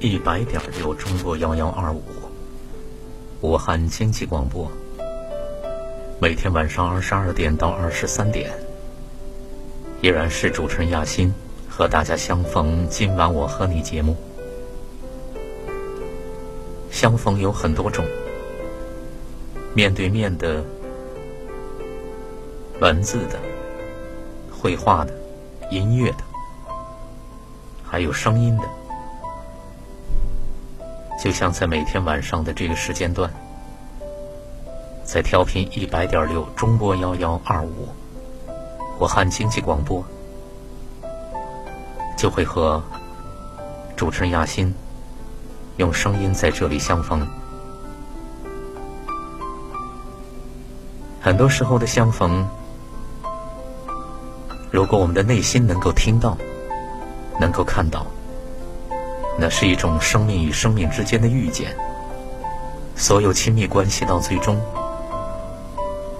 一百点六，中国幺幺二五，武汉经济广播。每天晚上二十二点到二十三点，依然是主持人亚欣和大家相逢。今晚我和你节目，相逢有很多种，面对面的、文字的、绘画的、音乐的。还有声音的，就像在每天晚上的这个时间段，在调频一百点六中波幺幺二五武汉经济广播，就会和主持人亚欣用声音在这里相逢。很多时候的相逢，如果我们的内心能够听到。能够看到，那是一种生命与生命之间的遇见。所有亲密关系到最终，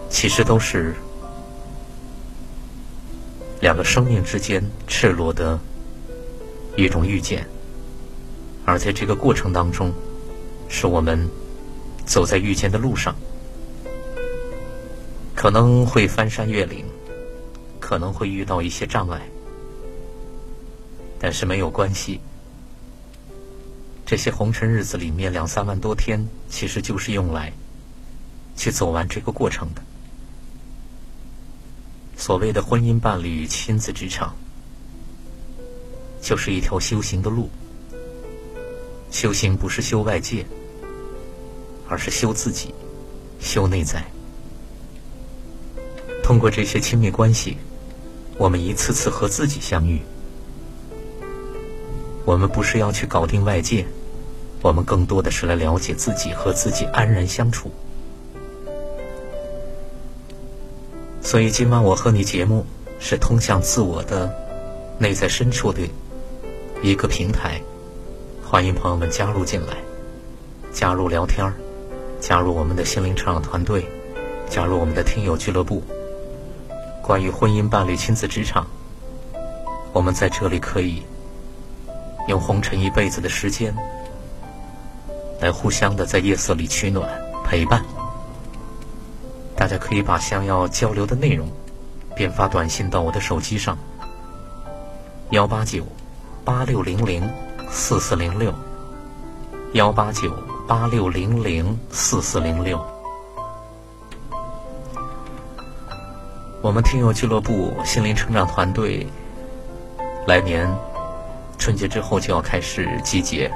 其实都是两个生命之间赤裸的一种遇见。而在这个过程当中，是我们走在遇见的路上，可能会翻山越岭，可能会遇到一些障碍。但是没有关系，这些红尘日子里面两三万多天，其实就是用来去走完这个过程的。所谓的婚姻伴侣、亲子职场，就是一条修行的路。修行不是修外界，而是修自己，修内在。通过这些亲密关系，我们一次次和自己相遇。我们不是要去搞定外界，我们更多的是来了解自己，和自己安然相处。所以今晚我和你节目是通向自我的内在深处的一个平台，欢迎朋友们加入进来，加入聊天加入我们的心灵成长团队，加入我们的听友俱乐部。关于婚姻、伴侣、亲子、职场，我们在这里可以。用红尘一辈子的时间，来互相的在夜色里取暖陪伴。大家可以把想要交流的内容，编发短信到我的手机上：幺八九八六零零四四零六，幺八九八六零零四四零六。我们听友俱乐部心灵成长团队，来年。春节之后就要开始集结，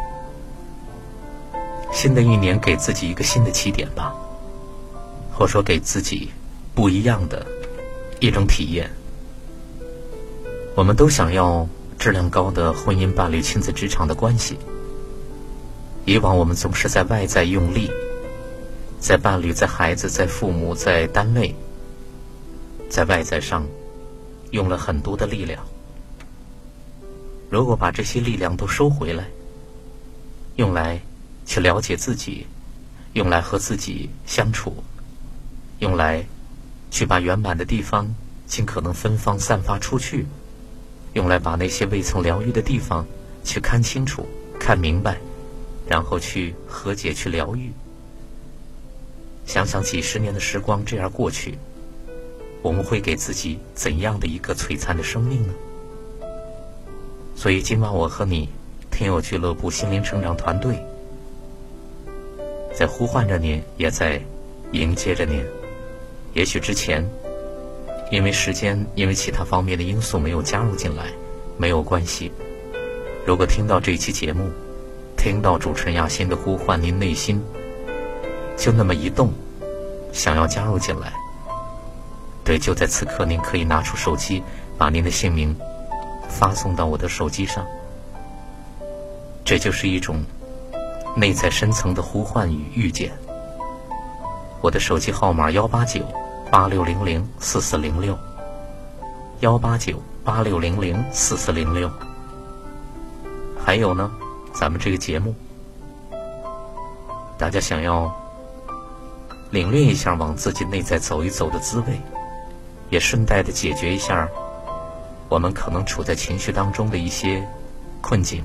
新的一年给自己一个新的起点吧，或说给自己不一样的一种体验。我们都想要质量高的婚姻、伴侣、亲子、职场的关系。以往我们总是在外在用力，在伴侣、在孩子、在父母、在单位，在外在上用了很多的力量。如果把这些力量都收回来，用来去了解自己，用来和自己相处，用来去把圆满的地方尽可能芬芳散发出去，用来把那些未曾疗愈的地方去看清楚、看明白，然后去和解、去疗愈。想想几十年的时光这样过去，我们会给自己怎样的一个璀璨的生命呢？所以今晚我和你，听友俱乐部心灵成长团队，在呼唤着您，也在迎接着您。也许之前因为时间，因为其他方面的因素没有加入进来，没有关系。如果听到这期节目，听到主持人亚欣的呼唤，您内心就那么一动，想要加入进来，对，就在此刻，您可以拿出手机，把您的姓名发送到我的手机上。这就是一种内在深层的呼唤与遇见。我的手机号码幺八九。八六零零四四零六，幺八九八六零零四四零六。还有呢，咱们这个节目，大家想要领略一下往自己内在走一走的滋味，也顺带的解决一下我们可能处在情绪当中的一些困境，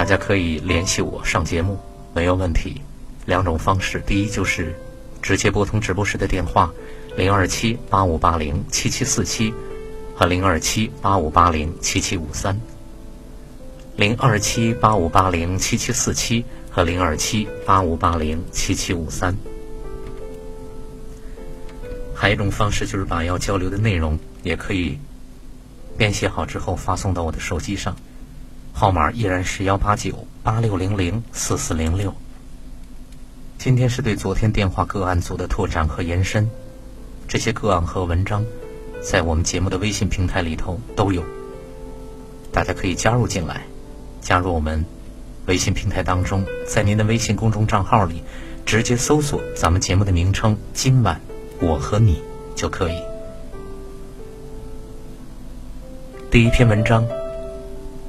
大家可以联系我上节目，没有问题。两种方式，第一就是。直接拨通直播室的电话，零二七八五八零七七四七和零二七八五八零七七五三，零二七八五八零七七四七和零二七八五八零七七五三。还有一种方式就是把要交流的内容也可以编写好之后发送到我的手机上，号码依然是幺八九八六零零四四零六。今天是对昨天电话个案组的拓展和延伸，这些个案和文章，在我们节目的微信平台里头都有，大家可以加入进来，加入我们微信平台当中，在您的微信公众账号里直接搜索咱们节目的名称“今晚我和你”就可以。第一篇文章，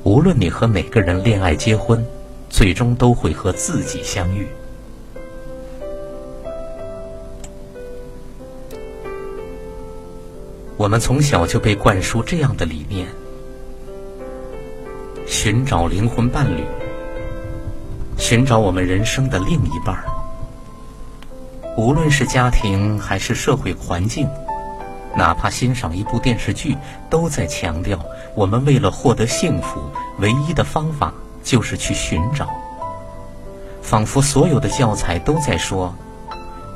无论你和哪个人恋爱结婚，最终都会和自己相遇。我们从小就被灌输这样的理念：寻找灵魂伴侣，寻找我们人生的另一半儿。无论是家庭还是社会环境，哪怕欣赏一部电视剧，都在强调我们为了获得幸福，唯一的方法就是去寻找。仿佛所有的教材都在说。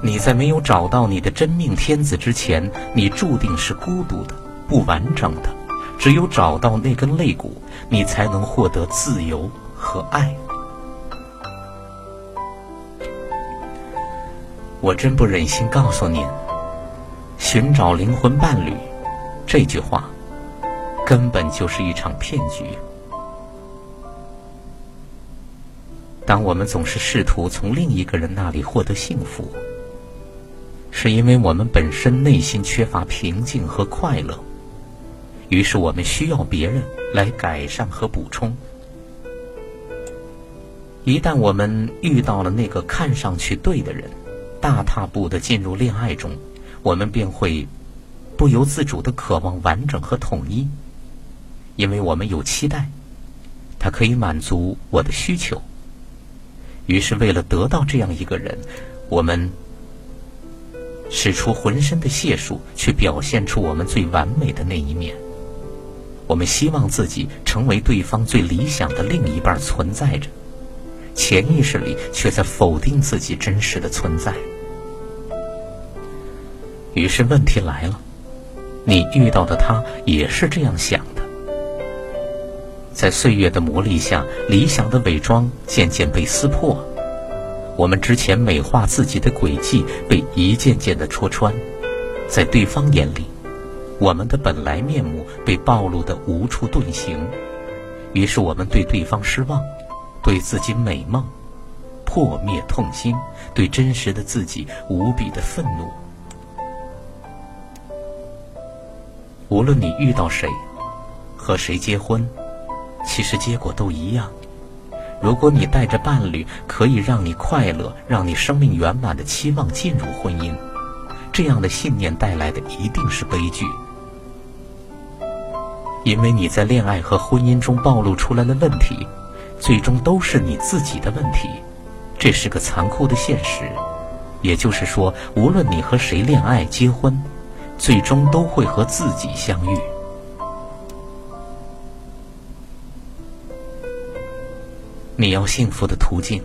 你在没有找到你的真命天子之前，你注定是孤独的、不完整的。只有找到那根肋骨，你才能获得自由和爱。我真不忍心告诉您，寻找灵魂伴侣这句话，根本就是一场骗局。当我们总是试图从另一个人那里获得幸福，是因为我们本身内心缺乏平静和快乐，于是我们需要别人来改善和补充。一旦我们遇到了那个看上去对的人，大踏步的进入恋爱中，我们便会不由自主的渴望完整和统一，因为我们有期待，他可以满足我的需求。于是，为了得到这样一个人，我们。使出浑身的解数去表现出我们最完美的那一面。我们希望自己成为对方最理想的另一半存在着，潜意识里却在否定自己真实的存在。于是问题来了，你遇到的他也是这样想的。在岁月的磨砺下，理想的伪装渐渐被撕破。我们之前美化自己的轨迹被一件件的戳穿，在对方眼里，我们的本来面目被暴露的无处遁形，于是我们对对方失望，对自己美梦破灭痛心，对真实的自己无比的愤怒。无论你遇到谁，和谁结婚，其实结果都一样。如果你带着伴侣可以让你快乐、让你生命圆满的期望进入婚姻，这样的信念带来的一定是悲剧，因为你在恋爱和婚姻中暴露出来的问题，最终都是你自己的问题，这是个残酷的现实。也就是说，无论你和谁恋爱、结婚，最终都会和自己相遇。你要幸福的途径，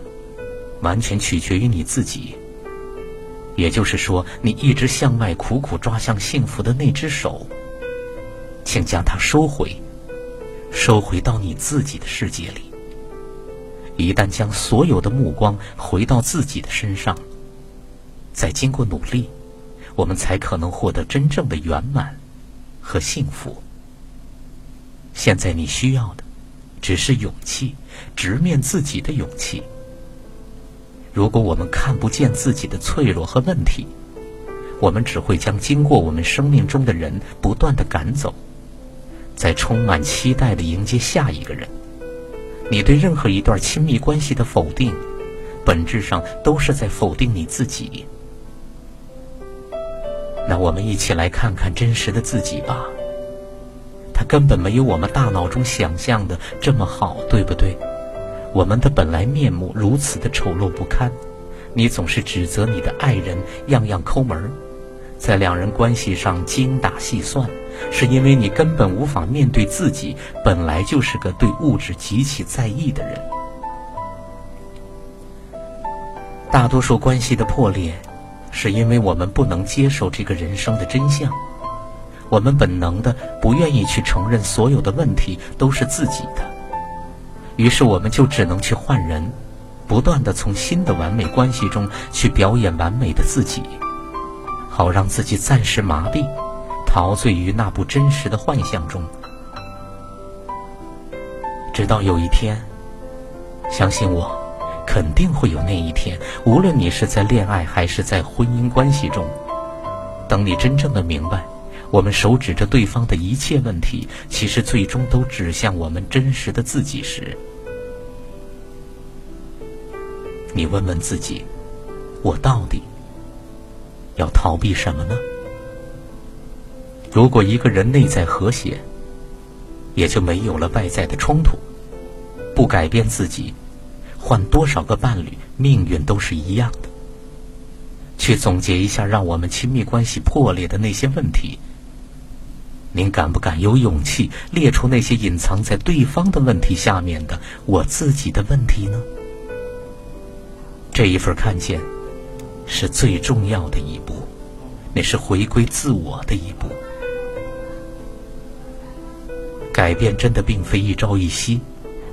完全取决于你自己。也就是说，你一直向外苦苦抓向幸福的那只手，请将它收回，收回到你自己的世界里。一旦将所有的目光回到自己的身上，再经过努力，我们才可能获得真正的圆满和幸福。现在你需要的，只是勇气，直面自己的勇气。如果我们看不见自己的脆弱和问题，我们只会将经过我们生命中的人不断的赶走，在充满期待的迎接下一个人。你对任何一段亲密关系的否定，本质上都是在否定你自己。那我们一起来看看真实的自己吧。他根本没有我们大脑中想象的这么好，对不对？我们的本来面目如此的丑陋不堪，你总是指责你的爱人样样抠门，在两人关系上精打细算，是因为你根本无法面对自己本来就是个对物质极其在意的人。大多数关系的破裂，是因为我们不能接受这个人生的真相，我们本能的不愿意去承认所有的问题都是自己的。于是我们就只能去换人，不断的从新的完美关系中去表演完美的自己，好让自己暂时麻痹，陶醉于那不真实的幻象中。直到有一天，相信我，肯定会有那一天。无论你是在恋爱还是在婚姻关系中，等你真正的明白，我们手指着对方的一切问题，其实最终都指向我们真实的自己时。你问问自己，我到底要逃避什么呢？如果一个人内在和谐，也就没有了外在的冲突。不改变自己，换多少个伴侣，命运都是一样的。去总结一下让我们亲密关系破裂的那些问题。您敢不敢有勇气列出那些隐藏在对方的问题下面的我自己的问题呢？这一份看见，是最重要的一步，那是回归自我的一步。改变真的并非一朝一夕，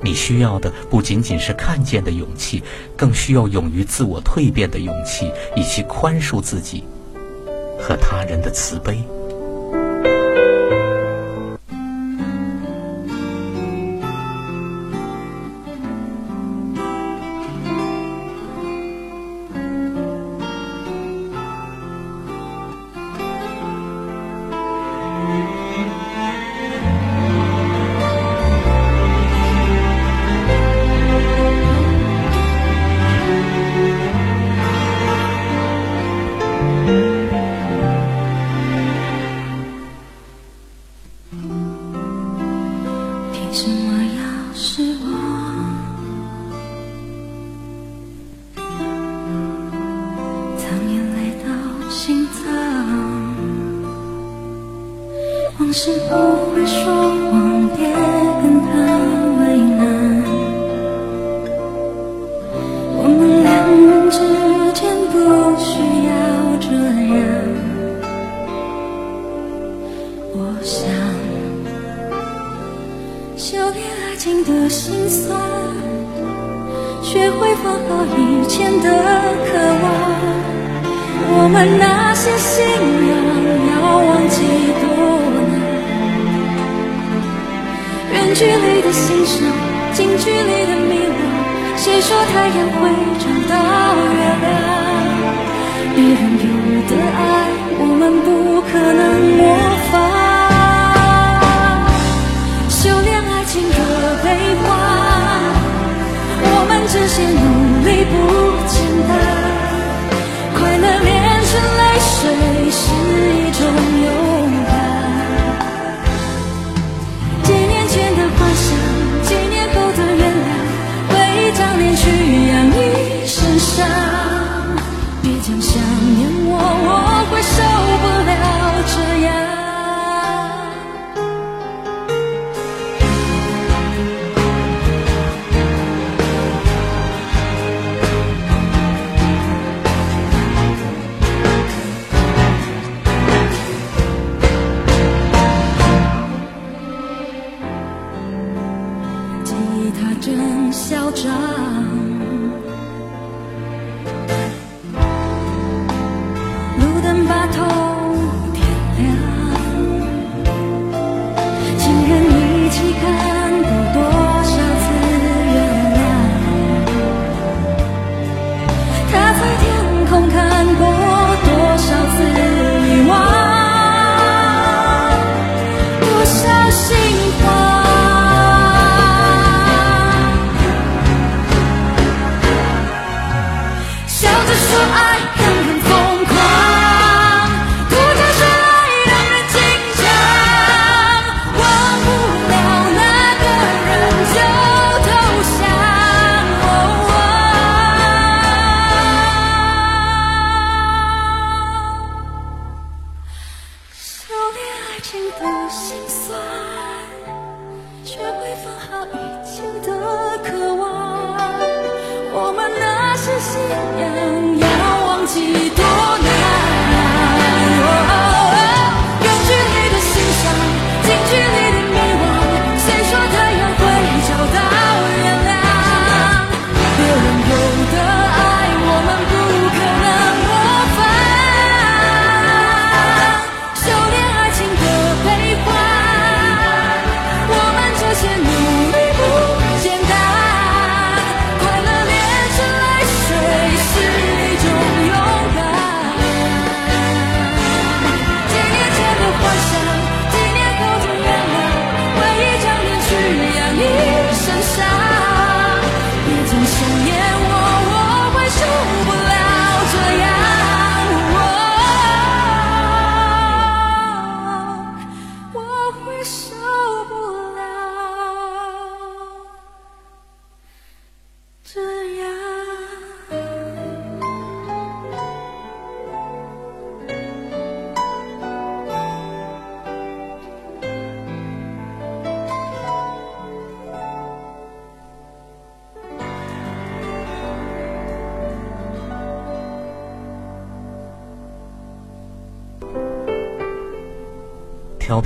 你需要的不仅仅是看见的勇气，更需要勇于自我蜕变的勇气，以及宽恕自己和他人的慈悲。你的迷惘谁说太阳会找到月亮别人有的爱我们不可能模仿。修炼爱情的悲欢我们这些努力不简单。快乐炼成泪水是一别讲想念我。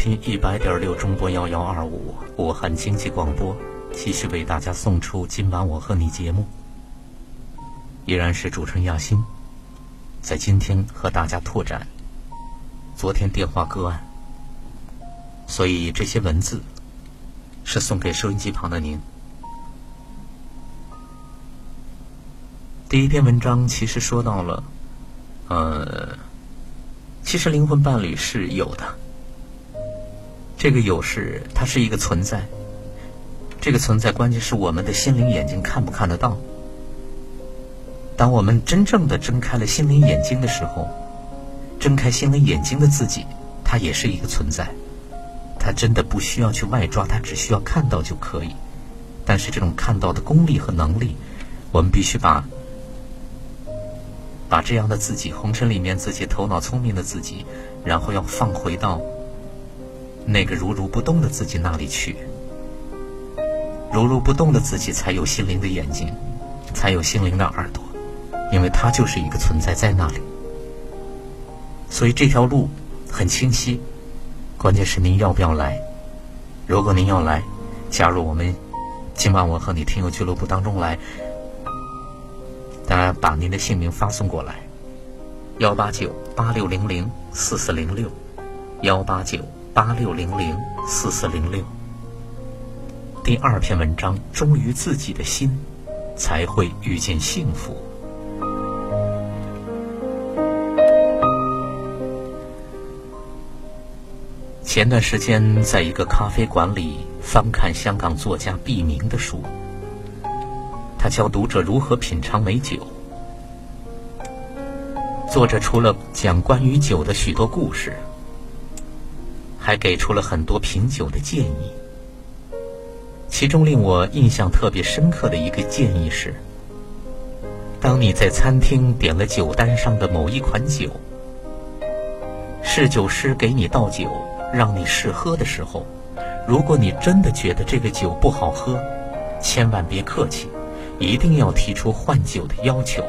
频一百点六中波幺幺二五武汉经济广播，继续为大家送出今晚我和你节目，依然是主持人亚欣，在今天和大家拓展昨天电话个案，所以这些文字是送给收音机旁的您。第一篇文章其实说到了，呃，其实灵魂伴侣是有的。这个有是它是一个存在，这个存在关键是我们的心灵眼睛看不看得到。当我们真正的睁开了心灵眼睛的时候，睁开心灵眼睛的自己，它也是一个存在，它真的不需要去外抓，它只需要看到就可以。但是这种看到的功力和能力，我们必须把把这样的自己，红尘里面自己头脑聪明的自己，然后要放回到。那个如如不动的自己那里去，如如不动的自己才有心灵的眼睛，才有心灵的耳朵，因为它就是一个存在在那里。所以这条路很清晰，关键是您要不要来。如果您要来，加入我们今晚我和你听友俱乐部当中来，大家把您的姓名发送过来，幺八九八六零零四四零六，幺八九。八六零零四四零六，第二篇文章：忠于自己的心，才会遇见幸福。前段时间，在一个咖啡馆里翻看香港作家毕明的书，他教读者如何品尝美酒。作者除了讲关于酒的许多故事。还给出了很多品酒的建议，其中令我印象特别深刻的一个建议是：当你在餐厅点了酒单上的某一款酒，侍酒师给你倒酒让你试喝的时候，如果你真的觉得这个酒不好喝，千万别客气，一定要提出换酒的要求。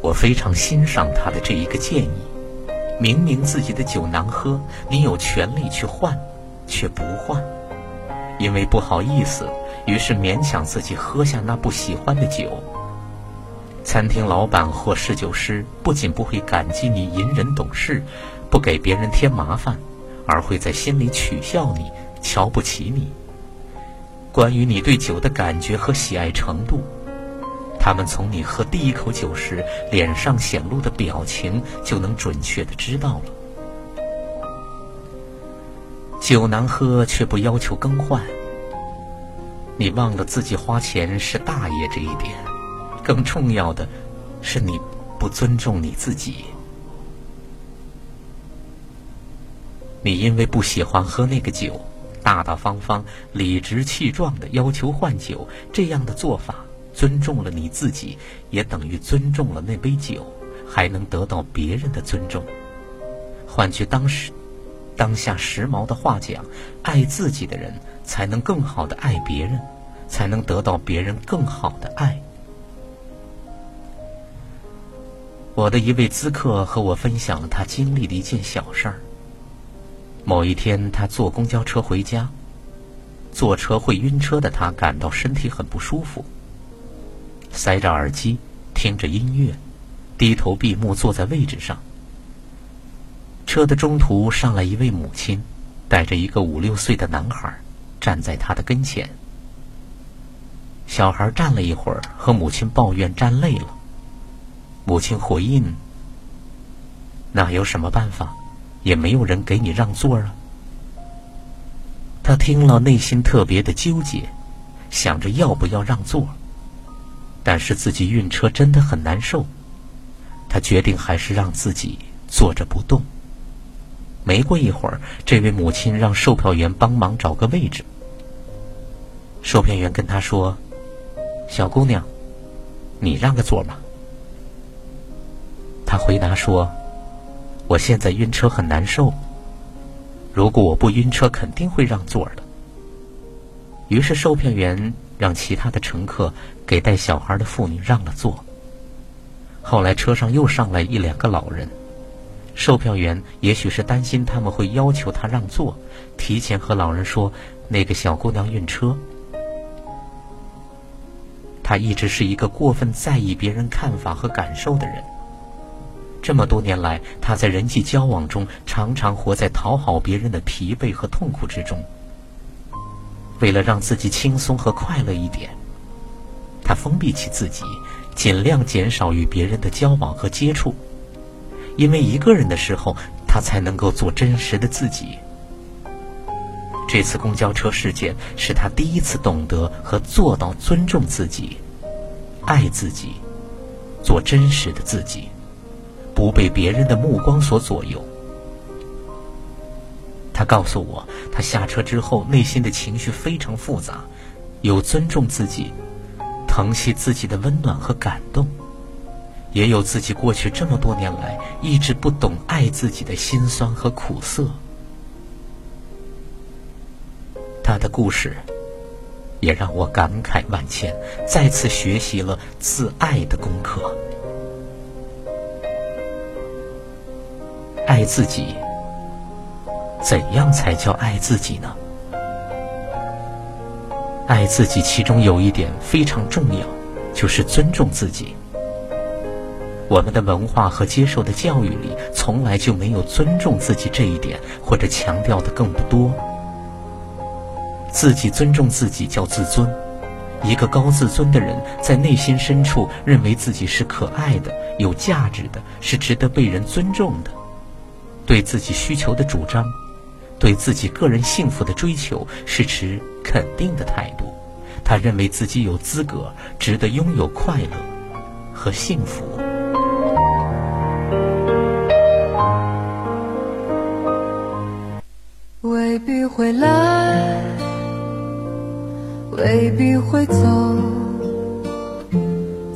我非常欣赏他的这一个建议。明明自己的酒难喝，你有权利去换，却不换，因为不好意思，于是勉强自己喝下那不喜欢的酒。餐厅老板或侍酒师不仅不会感激你隐忍懂事，不给别人添麻烦，而会在心里取笑你、瞧不起你。关于你对酒的感觉和喜爱程度。他们从你喝第一口酒时脸上显露的表情，就能准确的知道了。酒难喝却不要求更换，你忘了自己花钱是大爷这一点，更重要的是你不尊重你自己。你因为不喜欢喝那个酒，大大方方、理直气壮的要求换酒，这样的做法尊重了你自己，也等于尊重了那杯酒，还能得到别人的尊重。换句当时当下时髦的话讲，爱自己的人才能更好的爱别人，才能得到别人更好的爱。我的一位咨客和我分享了他经历的一件小事儿。某一天，他坐公交车回家，坐车会晕车的他感到身体很不舒服，塞着耳机听着音乐，低头闭目坐在位置上。车的中途上来一位母亲，带着一个五六岁的男孩，站在他的跟前。小孩站了一会儿，和母亲抱怨站累了。母亲回应：“那有什么办法？”也没有人给你让座啊！他听了，内心特别的纠结，想着要不要让座。但是自己晕车真的很难受，他决定还是让自己坐着不动。没过一会儿，这位母亲让售票员帮忙找个位置。售票员跟他说：“小姑娘，你让个座吧。”他回答说。我现在晕车很难受，如果我不晕车，肯定会让座的。于是售票员让其他的乘客给带小孩的妇女让了座。后来车上又上来一两个老人，售票员也许是担心他们会要求他让座，提前和老人说那个小姑娘晕车。他一直是一个过分在意别人看法和感受的人。这么多年来，他在人际交往中常常活在讨好别人的疲惫和痛苦之中。为了让自己轻松和快乐一点，他封闭起自己，尽量减少与别人的交往和接触。因为一个人的时候，他才能够做真实的自己。这次公交车事件是他第一次懂得和做到尊重自己、爱自己、做真实的自己。不被别人的目光所左右。他告诉我，他下车之后内心的情绪非常复杂，有尊重自己、疼惜自己的温暖和感动，也有自己过去这么多年来一直不懂爱自己的心酸和苦涩。他的故事也让我感慨万千，再次学习了自爱的功课。爱自己，怎样才叫爱自己呢？爱自己，其中有一点非常重要，就是尊重自己。我们的文化和接受的教育里，从来就没有尊重自己这一点，或者强调的更不多。自己尊重自己叫自尊，一个高自尊的人，在内心深处认为自己是可爱的、有价值的，是值得被人尊重的。对自己需求的主张，对自己个人幸福的追求，是持肯定的态度。他认为自己有资格，值得拥有快乐和幸福。未必会来，未必会走。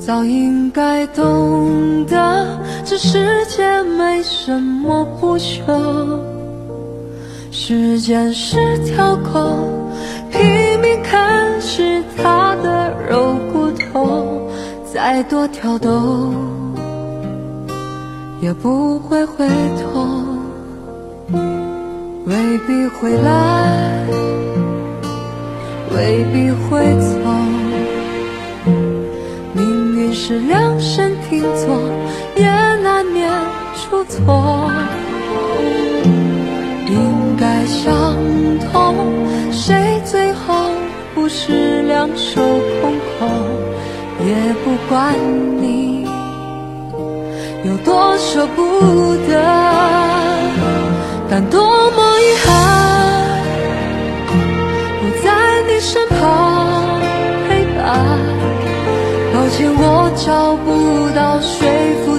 早应该懂得，这世界没什么不朽。时间是条狗，拼命啃食它的肉骨头，再多挑逗也不会回头。未必会来，未必会走。命运是量身定做，也难免出错。伤痛，谁最后不是两手空空？也不管你有多舍不得，但多么遗憾，不在你身旁陪伴。抱歉，我找不到说服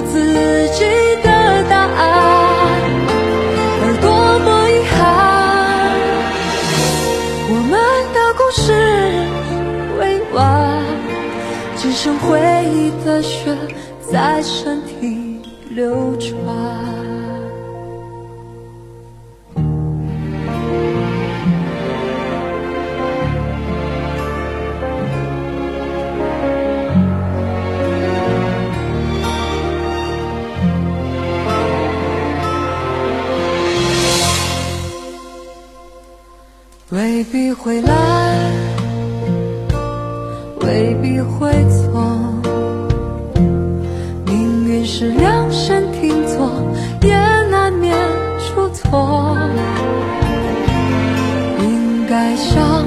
只剩回忆的血在身体流转。未必会来，未必会是量身定做，也难免出错。应该想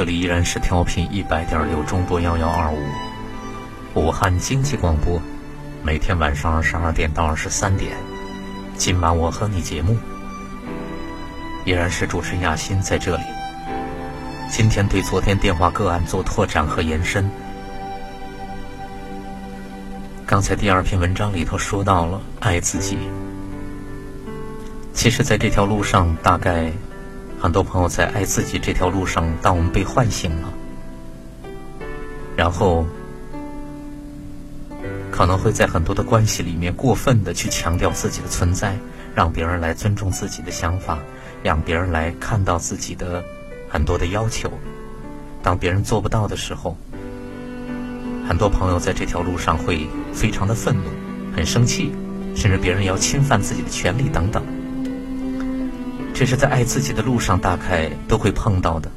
这里依然是调频一百点六中波幺幺二五，武汉经济广播，每天晚上二十二点到二十三点，今晚我和你节目，依然是主持亚欣在这里。今天对昨天电话个案做拓展和延伸。刚才第二篇文章里头说到了爱自己，其实，在这条路上，大概。很多朋友在爱自己这条路上，当我们被唤醒了，然后可能会在很多的关系里面过分的去强调自己的存在，让别人来尊重自己的想法，让别人来看到自己的很多的要求。当别人做不到的时候，很多朋友在这条路上会非常的愤怒，很生气，甚至别人要侵犯自己的权利等等。这是在爱自己的路上，大概都会碰到的，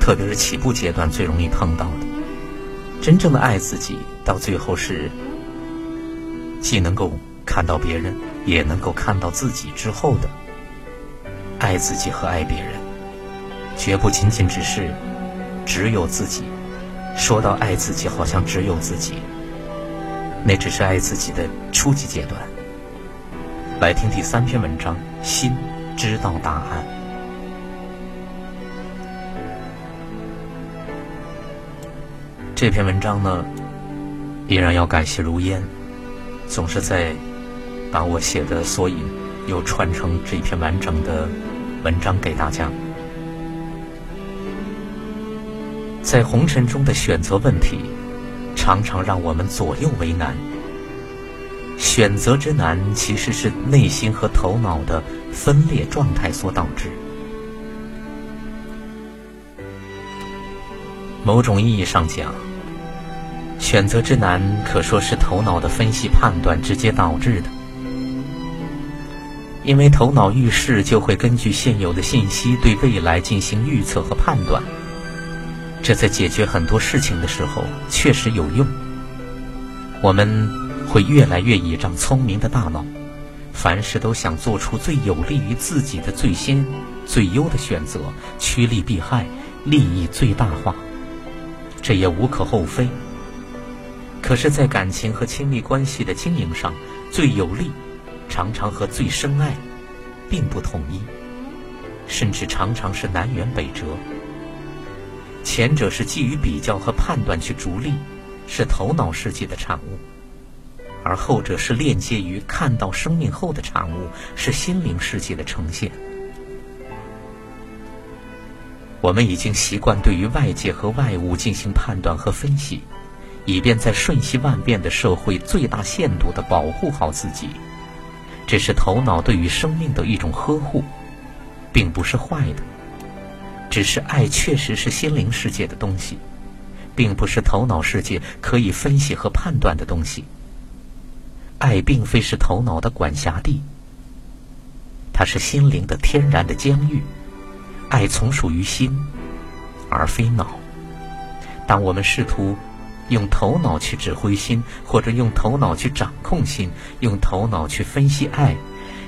特别是起步阶段最容易碰到的。真正的爱自己，到最后是既能够看到别人，也能够看到自己之后的爱自己和爱别人，绝不仅仅只是只有自己。说到爱自己，好像只有自己，那只是爱自己的初级阶段。来听第三篇文章，心知道答案。这篇文章呢，依然要感谢如烟，总是在把我写的索引又传成这篇完整的文章给大家。在红尘中的选择问题，常常让我们左右为难。选择之难，其实是内心和头脑的分裂状态所导致。某种意义上讲，选择之难可说是头脑的分析判断直接导致的。因为头脑遇事就会根据现有的信息对未来进行预测和判断。这在解决很多事情的时候确实有用。我们会越来越倚仗聪明的大脑，凡事都想做出最有利于自己的最先、最优的选择，趋利避害，利益最大化。这也无可厚非。可是，在感情和亲密关系的经营上，最有利常常和最深爱并不统一，甚至常常是南辕北辙。前者是基于比较和判断去逐利，是头脑世界的产物；而后者是链接于看到生命后的产物，是心灵世界的呈现。我们已经习惯对于外界和外物进行判断和分析，以便在瞬息万变的社会最大限度地保护好自己。这是头脑对于生命的一种呵护，并不是坏的。只是爱确实是心灵世界的东西，并不是头脑世界可以分析和判断的东西。爱并非是头脑的管辖地，它是心灵的天然的疆域。爱从属于心，而非脑。当我们试图用头脑去指挥心，或者用头脑去掌控心，用头脑去分析爱，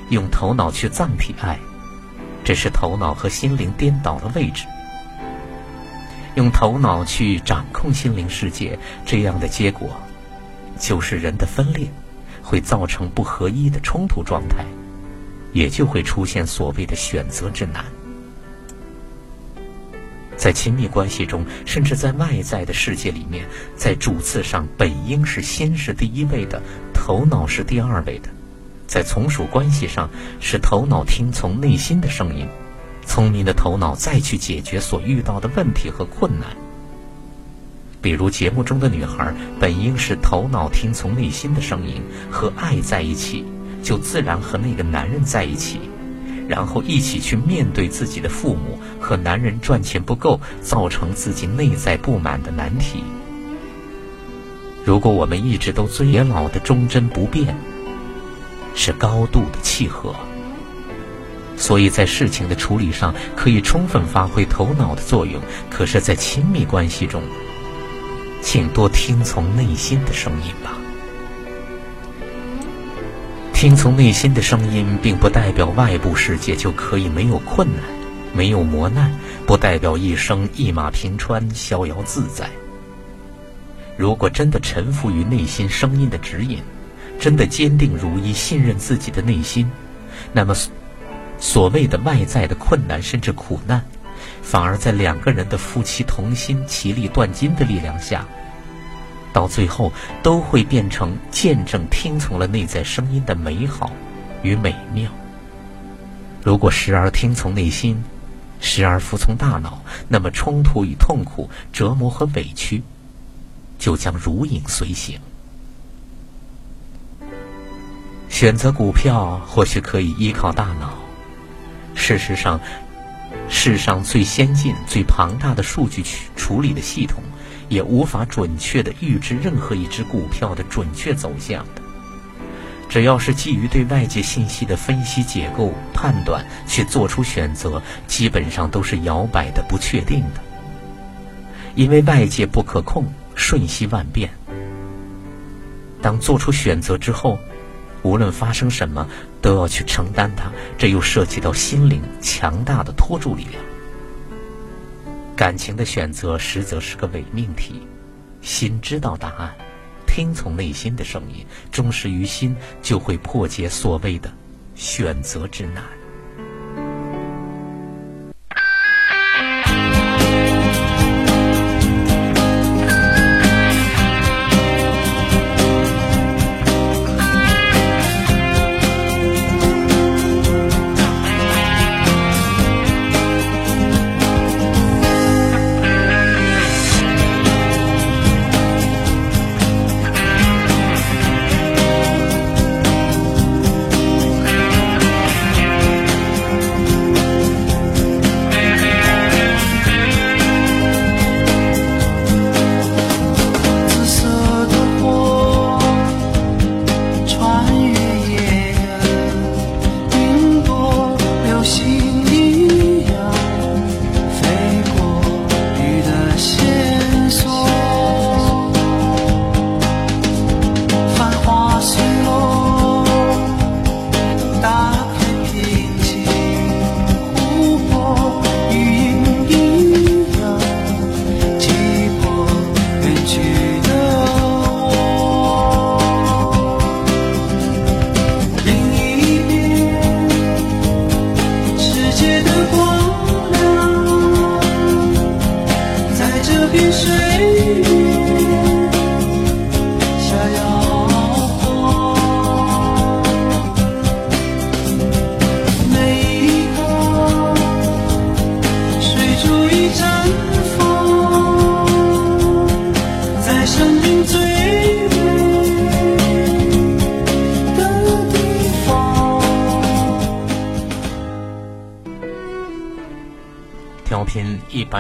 用头脑去暂体爱。这是头脑和心灵颠倒的位置。用头脑去掌控心灵世界，这样的结果，就是人的分裂，会造成不合一的冲突状态，也就会出现所谓的选择之难。在亲密关系中，甚至在外在的世界里面，在主次上本应是心是第一位的，头脑是第二位的。在从属关系上，是头脑听从内心的声音，聪明的头脑再去解决所遇到的问题和困难。比如节目中的女孩，本应是头脑听从内心的声音，和爱在一起，就自然和那个男人在一起，然后一起去面对自己的父母和男人赚钱不够，造成自己内在不满的难题。如果我们一直都尊严老的忠贞不变。是高度的契合，所以在事情的处理上可以充分发挥头脑的作用。可是，在亲密关系中，请多听从内心的声音吧。听从内心的声音，并不代表外部世界就可以没有困难、没有磨难，不代表一生一马平川、逍遥自在。如果真的臣服于内心声音的指引，真的坚定如一，信任自己的内心，那么所谓的外在的困难甚至苦难，反而在两个人的夫妻同心、其利断金的力量下，到最后都会变成见证听从了内在声音的美好与美妙。如果时而听从内心，时而服从大脑，那么冲突与痛苦、折磨和委屈，就将如影随形。选择股票或许可以依靠大脑，事实上，世上最先进、最庞大的数据处处理的系统，也无法准确的预知任何一只股票的准确走向的。只要是基于对外界信息的分析、结构、判断去做出选择，基本上都是摇摆的、不确定的，因为外界不可控。瞬息万变。当做出选择之后，无论发生什么，都要去承担它。这又涉及到心灵强大的托住力量。感情的选择实则是个伪命题，心知道答案，听从内心的声音，忠实于心，就会破解所谓的选择之难。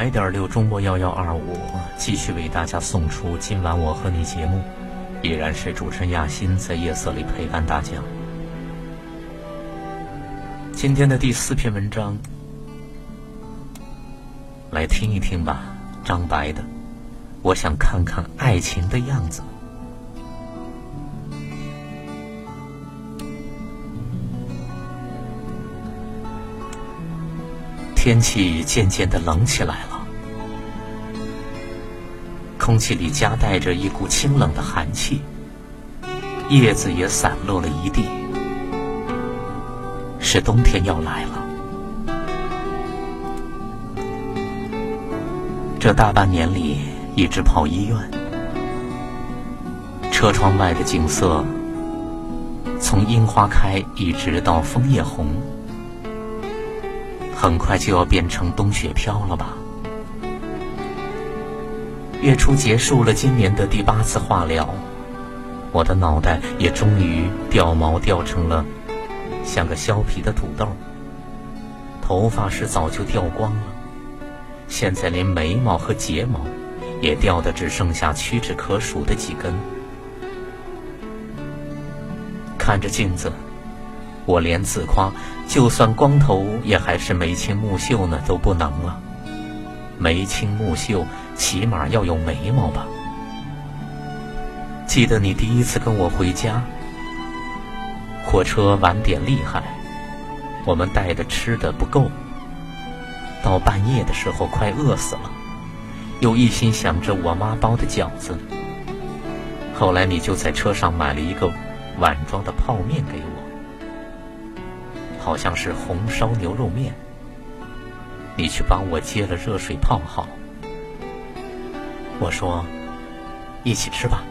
一百点六中波幺幺二五，继续为大家送出今晚我和你节目，依然是主持人亚欣在夜色里陪伴大家。今天的第四篇文章，来听一听吧，张白的，我想看看爱情的样子。天气渐渐的冷起来了，空气里夹带着一股清冷的寒气，叶子也散落了一地，是冬天要来了。这大半年里一直跑医院，车窗外的景色，从樱花开一直到枫叶红。很快就要变成冬雪飘了吧？月初结束了今年的第八次化疗，我的脑袋也终于掉毛掉成了像个削皮的土豆，头发是早就掉光了，现在连眉毛和睫毛也掉的只剩下屈指可数的几根。看着镜子。我连自夸，就算光头也还是眉清目秀呢，都不能了。眉清目秀，起码要有眉毛吧？记得你第一次跟我回家，火车晚点厉害，我们带的吃的不够，到半夜的时候快饿死了，又一心想着我妈包的饺子。后来你就在车上买了一个碗装的泡面给我。好像是红烧牛肉面，你去帮我接了热水泡好。我说一起吃吧。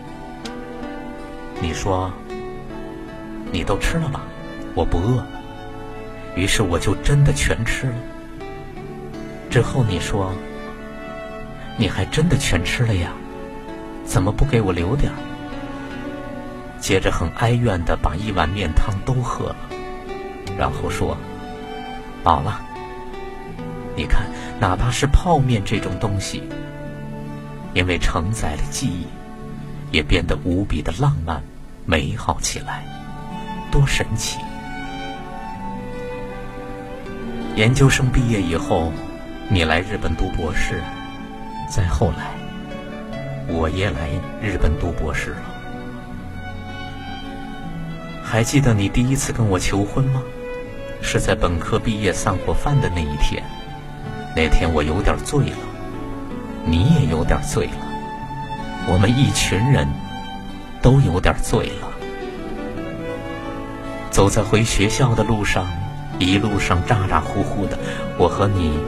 你说你都吃了吧？我不饿。于是我就真的全吃了。之后你说你还真的全吃了呀？怎么不给我留点儿？接着很哀怨的把一碗面汤都喝了。然后说：“饱了。你看，哪怕是泡面这种东西，因为承载了记忆，也变得无比的浪漫、美好起来，多神奇！研究生毕业以后，你来日本读博士，再后来，我也来日本读博士了。还记得你第一次跟我求婚吗？是在本科毕业散伙饭的那一天。那天我有点醉了，你也有点醉了，我们一群人都有点醉了。走在回学校的路上，一路上咋咋呼呼的，我和你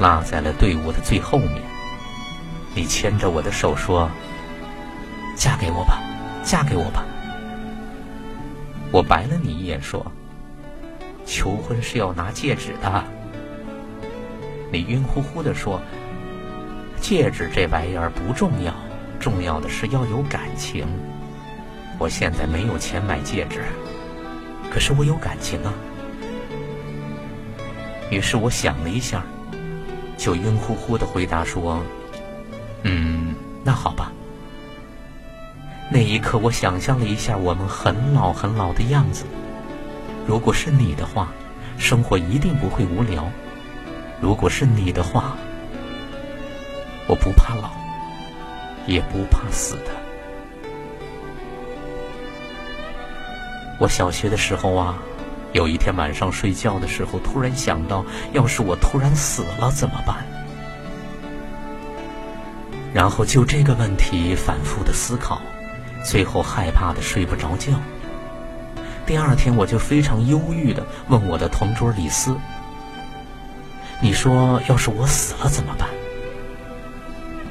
落在了队伍的最后面。你牵着我的手说：“嫁给我吧，嫁给我吧。”我白了你一眼说：“求婚是要拿戒指的。”你晕乎乎的说：“戒指这玩意儿不重要，重要的是要有感情。我现在没有钱买戒指，可是我有感情啊。”于是我想了一下，就晕乎乎的回答说：“嗯，那好吧。”那一刻，我想象了一下我们很老很老的样子。如果是你的话，生活一定不会无聊。如果是你的话，我不怕老，也不怕死的。我小学的时候啊，有一天晚上睡觉的时候，突然想到，要是我突然死了怎么办？然后就这个问题反复的思考，最后害怕的睡不着觉。第二天我就非常忧郁的问我的同桌李斯。你说，要是我死了怎么办？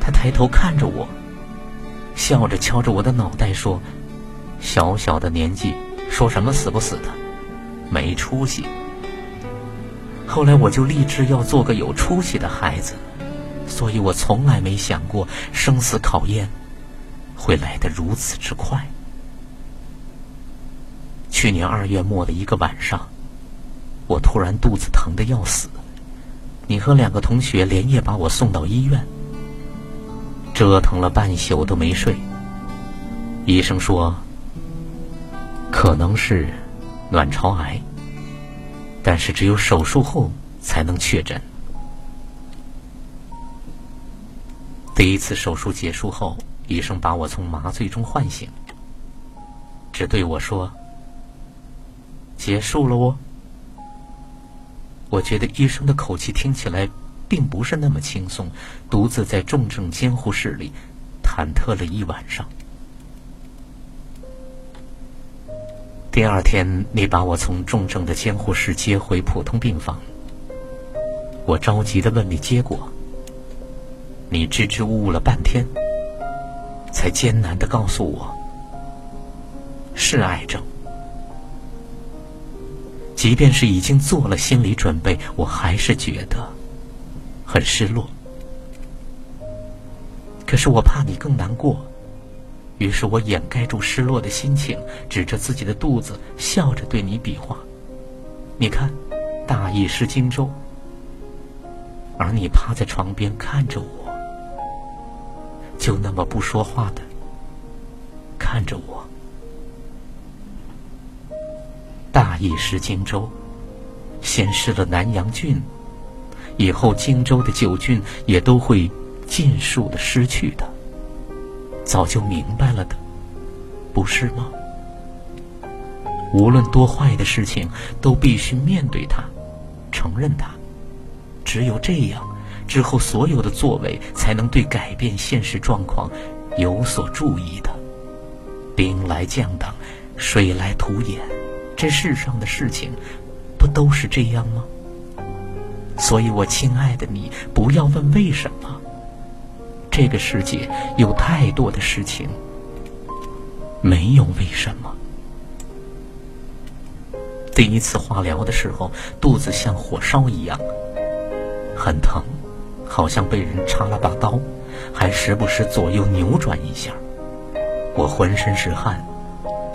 他抬头看着我，笑着敲着我的脑袋说：“小小的年纪，说什么死不死的，没出息。”后来我就立志要做个有出息的孩子，所以我从来没想过生死考验会来得如此之快。去年二月末的一个晚上，我突然肚子疼的要死。你和两个同学连夜把我送到医院，折腾了半宿都没睡。医生说可能是卵巢癌，但是只有手术后才能确诊。第一次手术结束后，医生把我从麻醉中唤醒，只对我说：“结束了哦。”我觉得医生的口气听起来并不是那么轻松，独自在重症监护室里忐忑了一晚上。第二天，你把我从重症的监护室接回普通病房，我着急的问你结果，你支支吾吾了半天，才艰难的告诉我是癌症。即便是已经做了心理准备，我还是觉得很失落。可是我怕你更难过，于是我掩盖住失落的心情，指着自己的肚子，笑着对你比划：“你看，大意失荆州。”而你趴在床边看着我，就那么不说话的看着我。大意失荆州，先失了南阳郡，以后荆州的九郡也都会尽数的失去的。早就明白了的，不是吗？无论多坏的事情，都必须面对它，承认它。只有这样，之后所有的作为才能对改变现实状况有所注意的。兵来将挡，水来土掩。这世上的事情，不都是这样吗？所以我亲爱的你，不要问为什么。这个世界有太多的事情，没有为什么。第一次化疗的时候，肚子像火烧一样，很疼，好像被人插了把刀，还时不时左右扭转一下。我浑身是汗，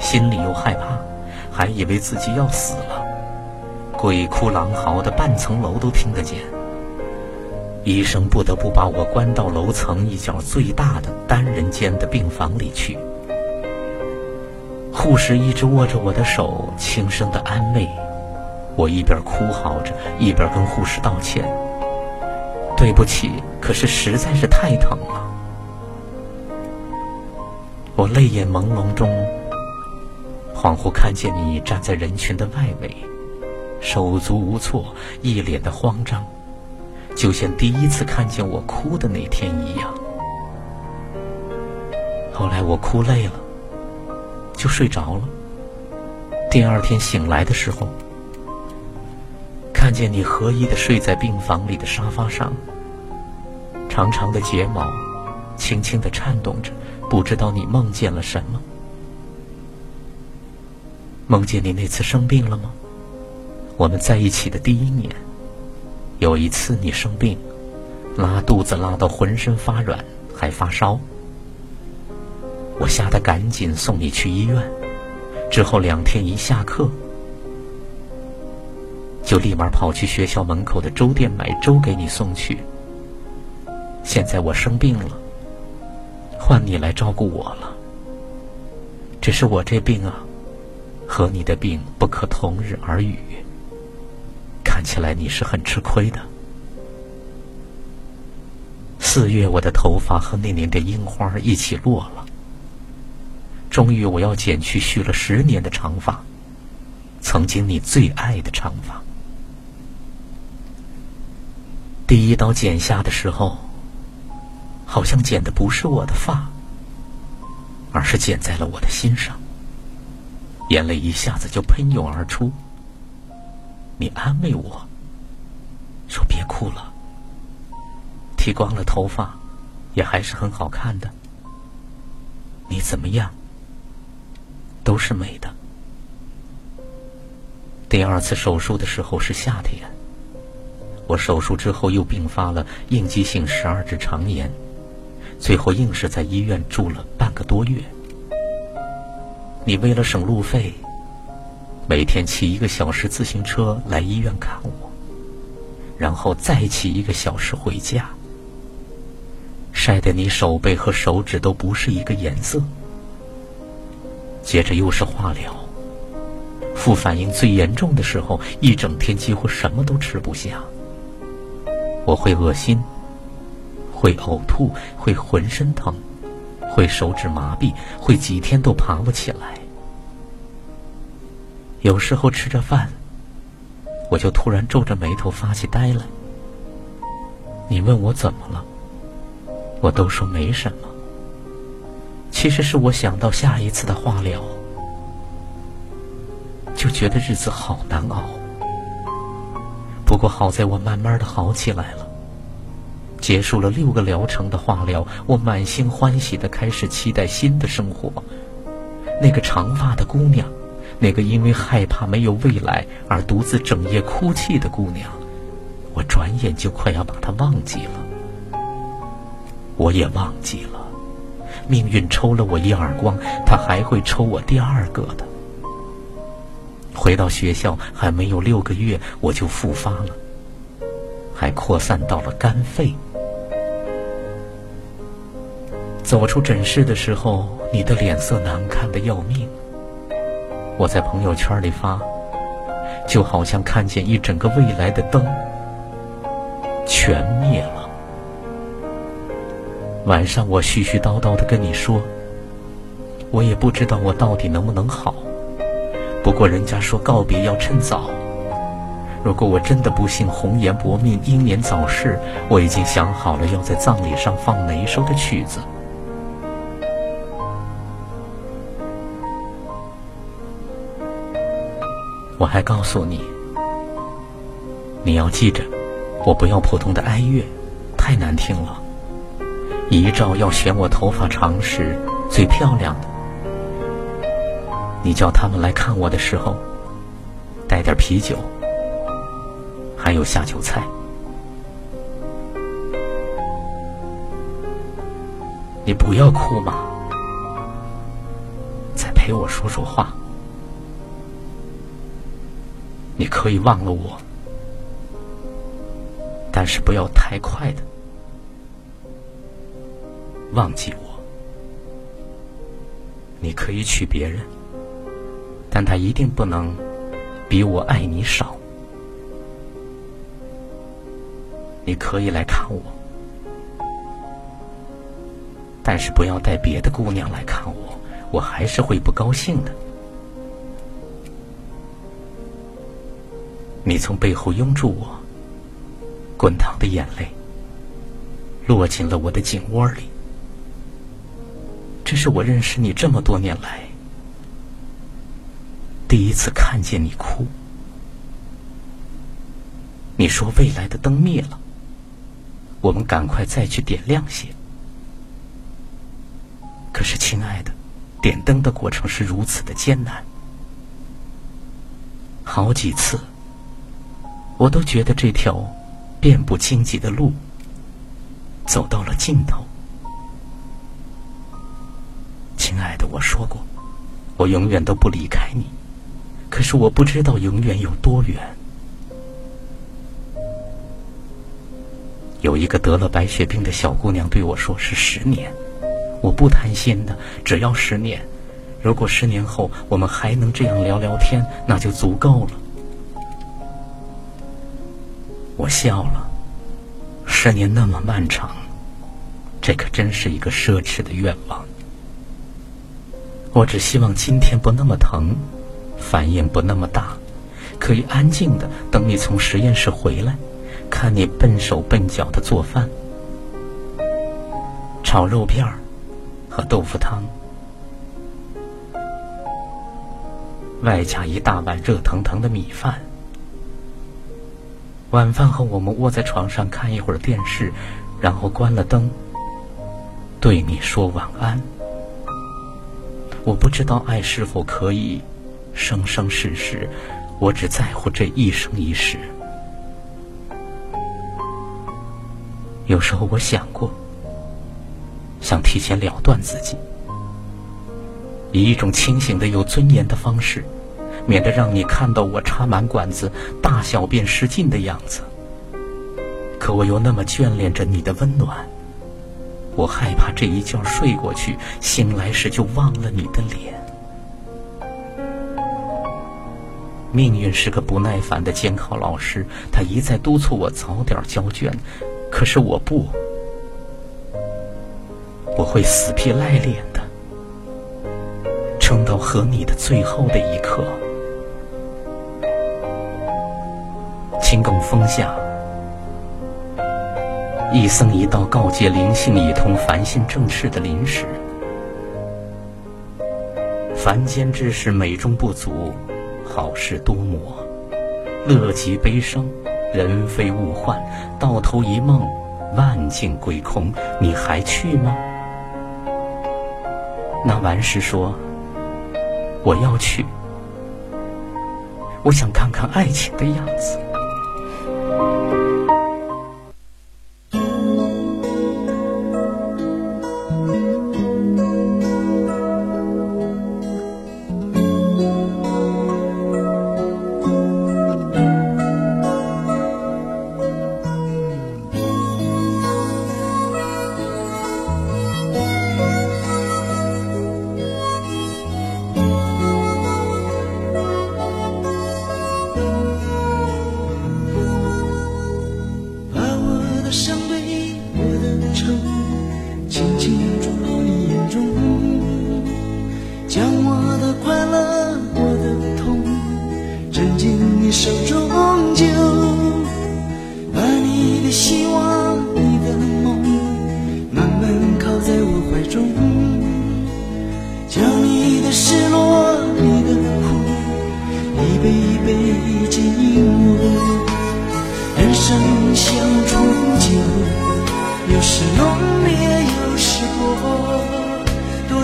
心里又害怕。还以为自己要死了，鬼哭狼嚎的，半层楼都听得见。医生不得不把我关到楼层一角最大的单人间的病房里去。护士一直握着我的手，轻声的安慰我，一边哭嚎着，一边跟护士道歉：“对不起，可是实在是太疼了。”我泪眼朦胧中，恍惚看见你站在人群的外围，手足无措，一脸的慌张，就像第一次看见我哭的那天一样。后来我哭累了，就睡着了。第二天醒来的时候，看见你合衣的睡在病房里的沙发上，长长的睫毛轻轻的颤动着，不知道你梦见了什么。梦见你那次生病了吗？我们在一起的第一年，有一次你生病，拉肚子拉到浑身发软，还发烧。我吓得赶紧送你去医院，之后两天一下课，就立马跑去学校门口的粥店买粥给你送去。现在我生病了，换你来照顾我了。只是我这病啊，和你的病不可同日而语。看起来你是很吃亏的。四月，我的头发和那年的樱花一起落了。终于，我要剪去蓄了十年的长发，曾经你最爱的长发。第一刀剪下的时候，好像剪的不是我的发，而是剪在了我的心上，眼泪一下子就喷涌而出。你安慰我说：“别哭了，剃光了头发，也还是很好看的。你怎么样？”都是美的。第二次手术的时候是夏天，我手术之后又并发了应激性十二指肠炎，最后硬是在医院住了半个多月。你为了省路费，每天骑一个小时自行车来医院看我，然后再骑一个小时回家，晒得你手背和手指都不是一个颜色。接着又是化疗，副反应最严重的时候，一整天几乎什么都吃不下。我会恶心，会呕吐，会浑身疼，会手指麻痹，会几天都爬不起来。有时候吃着饭，我就突然皱着眉头发起呆来。你问我怎么了，我都说没什么。其实是我想到下一次的化疗，就觉得日子好难熬。不过好在我慢慢的好起来了。结束了六个疗程的化疗，我满心欢喜的开始期待新的生活。那个长发的姑娘，那个因为害怕没有未来而独自整夜哭泣的姑娘，我转眼就快要把她忘记了。我也忘记了。命运抽了我一耳光，他还会抽我第二个的。回到学校还没有六个月，我就复发了，还扩散到了肝肺。走出诊室的时候，你的脸色难看的要命。我在朋友圈里发，就好像看见一整个未来的灯全灭了。晚上我絮絮叨叨的跟你说，我也不知道我到底能不能好。不过人家说告别要趁早。如果我真的不幸红颜薄命、英年早逝，我已经想好了要在葬礼上放哪一首的曲子。我还告诉你，你要记着，我不要普通的哀乐，太难听了。遗照要选我头发长时最漂亮的。你叫他们来看我的时候，带点啤酒，还有下酒菜。你不要哭嘛，再陪我说说话。你可以忘了我，但是不要太快的。忘记我，你可以娶别人，但他一定不能比我爱你少。你可以来看我，但是不要带别的姑娘来看我，我还是会不高兴的。你从背后拥住我，滚烫的眼泪落进了我的颈窝里。这是我认识你这么多年来第一次看见你哭。你说未来的灯灭了，我们赶快再去点亮些。可是，亲爱的，点灯的过程是如此的艰难，好几次，我都觉得这条遍布荆棘的路走到了尽头。亲爱的，我说过，我永远都不离开你，可是我不知道永远有多远。有一个得了白血病的小姑娘对我说：“是十年。”我不贪心的，只要十年。如果十年后我们还能这样聊聊天，那就足够了。我笑了，十年那么漫长，这可真是一个奢侈的愿望。我只希望今天不那么疼，反应不那么大，可以安静的等你从实验室回来，看你笨手笨脚的做饭，炒肉片儿。和豆腐汤，外加一大碗热腾腾的米饭。晚饭后，我们窝在床上看一会儿电视，然后关了灯，对你说晚安。我不知道爱是否可以生生世世，我只在乎这一生一世。有时候我想过。想提前了断自己，以一种清醒的、有尊严的方式，免得让你看到我插满管子、大小便失禁的样子。可我又那么眷恋着你的温暖，我害怕这一觉睡过去，醒来时就忘了你的脸。命运是个不耐烦的监考老师，他一再督促我早点交卷，可是我不。我会死皮赖脸的撑到和你的最后的一刻。青埂峰下，一僧一道告诫灵性以通凡心正事的临时，凡间之事美中不足，好事多磨，乐极悲生，人非物换，到头一梦，万境归空，你还去吗？那顽石说：“我要去，我想看看爱情的样子。”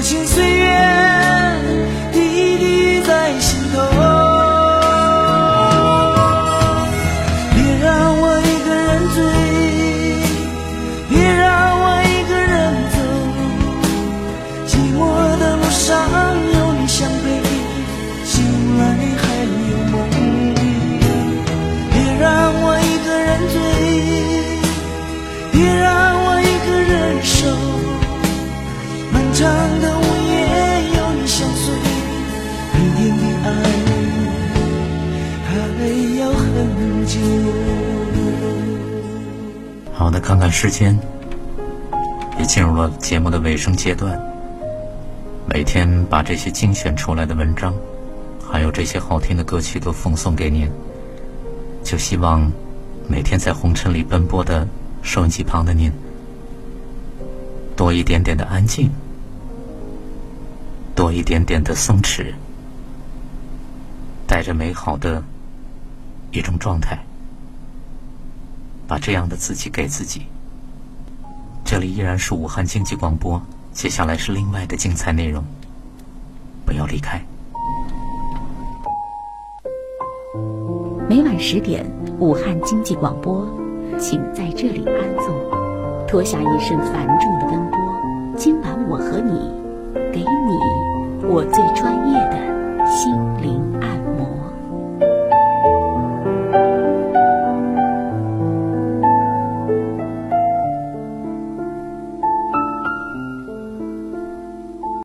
心碎。时间也进入了节目的尾声阶段。每天把这些精选出来的文章还有这些好听的歌曲都奉送给您。就希望每天在红尘里奔波的收音机旁的您多一点点的安静多一点点的松弛带着美好的一种状态把这样的自己给自己。这里依然是武汉经济广播，接下来是另外的精彩内容，不要离开。每晚十点，武汉经济广播，请在这里安坐，脱下一身繁重的奔波。今晚我和你，给你我最专业的。